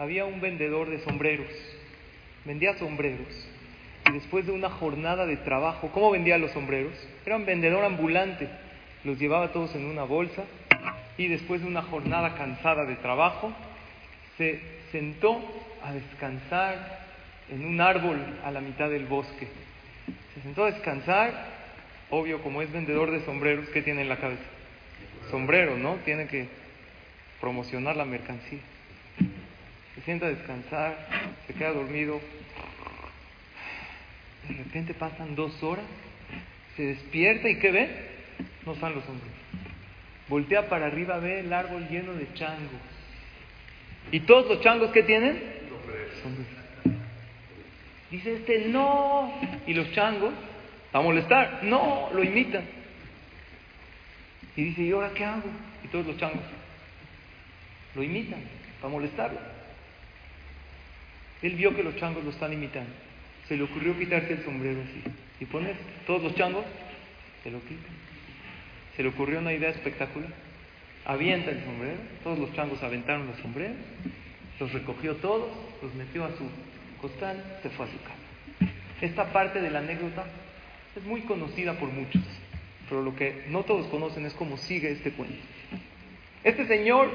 había un vendedor de sombreros. Vendía sombreros. Y después de una jornada de trabajo, ¿cómo vendía los sombreros? Era un vendedor ambulante. Los llevaba todos en una bolsa y después de una jornada cansada de trabajo, se sentó a descansar en un árbol a la mitad del bosque se sentó a descansar, obvio como es vendedor de sombreros, ¿qué tiene en la cabeza? Sombrero, ¿no? Tiene que promocionar la mercancía. Se sienta a descansar, se queda dormido. De repente pasan dos horas, se despierta y ¿qué ve? No están los sombreros. Voltea para arriba, ve el árbol lleno de changos. ¿Y todos los changos que tienen? Sombreros. Dice este, no. Y los changos, a molestar, no, lo imitan. Y dice, ¿y ahora qué hago? Y todos los changos lo imitan, para molestarlo. Él vio que los changos lo están imitando. Se le ocurrió quitarse el sombrero así. Y poner, todos los changos se lo quitan. Se le ocurrió una idea espectacular. Avienta el sombrero, todos los changos aventaron los sombreros, los recogió todos, los metió a su costal, se fue a su casa. Esta parte de la anécdota es muy conocida por muchos, pero lo que no todos conocen es cómo sigue este cuento. Este señor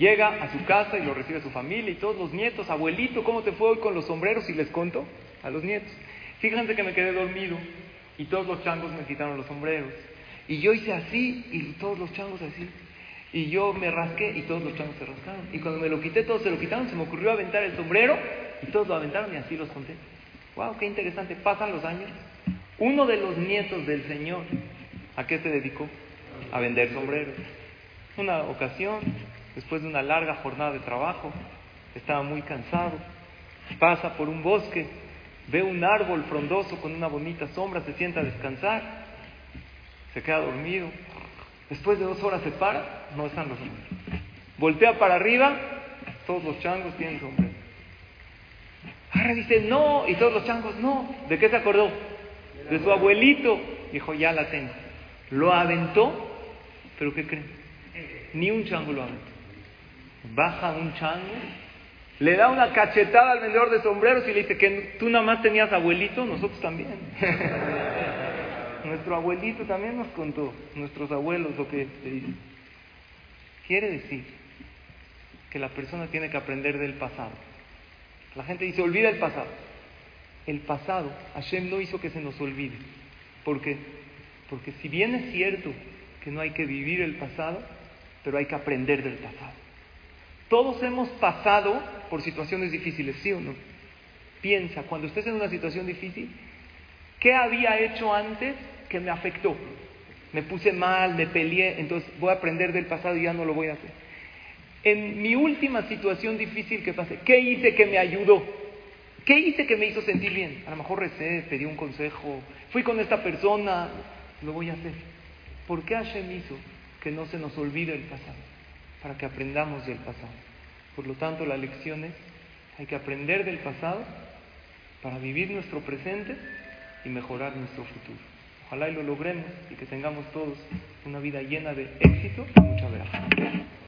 llega a su casa y lo recibe su familia y todos los nietos, abuelito, ¿cómo te fue hoy con los sombreros? Y les conto a los nietos. Fíjense que me quedé dormido y todos los changos me quitaron los sombreros. Y yo hice así y todos los changos así. Y yo me rasqué y todos los changos se rascaron. Y cuando me lo quité, todos se lo quitaron, se me ocurrió aventar el sombrero y todos lo aventaron y así los conté. ¡Wow! ¡Qué interesante! Pasan los años. Uno de los nietos del Señor, ¿a qué se dedicó? A vender sombreros. Una ocasión, después de una larga jornada de trabajo, estaba muy cansado, pasa por un bosque, ve un árbol frondoso con una bonita sombra, se sienta a descansar, se queda dormido. Después de dos horas se para, no están los sombreros. Voltea para arriba, todos los changos tienen sombrero. Ahora dice, no, y todos los changos, no. ¿De qué se acordó? De su abuelito. Dijo, ya la tengo. Lo aventó, pero ¿qué creen? Ni un chango lo aventó. Baja un chango, le da una cachetada al vendedor de sombreros y le dice que tú nada más tenías abuelito, nosotros también. Nuestro abuelito también nos contó, nuestros abuelos, lo que te dicen. Quiere decir que la persona tiene que aprender del pasado. La gente dice, olvida el pasado. El pasado, Hashem no hizo que se nos olvide. ¿Por qué? Porque si bien es cierto que no hay que vivir el pasado, pero hay que aprender del pasado. Todos hemos pasado por situaciones difíciles, ¿sí o no? Piensa, cuando estés en una situación difícil, ¿qué había hecho antes que me afectó? Me puse mal, me peleé, entonces voy a aprender del pasado y ya no lo voy a hacer. En mi última situación difícil que pasé, ¿qué hice que me ayudó? ¿Qué hice que me hizo sentir bien? A lo mejor recé, pedí un consejo, fui con esta persona, lo voy a hacer. ¿Por qué Hashem hizo que no se nos olvide el pasado? Para que aprendamos del pasado. Por lo tanto, la lección es, hay que aprender del pasado para vivir nuestro presente y mejorar nuestro futuro. Ojalá y lo logremos y que tengamos todos una vida llena de éxito y mucha veracidad.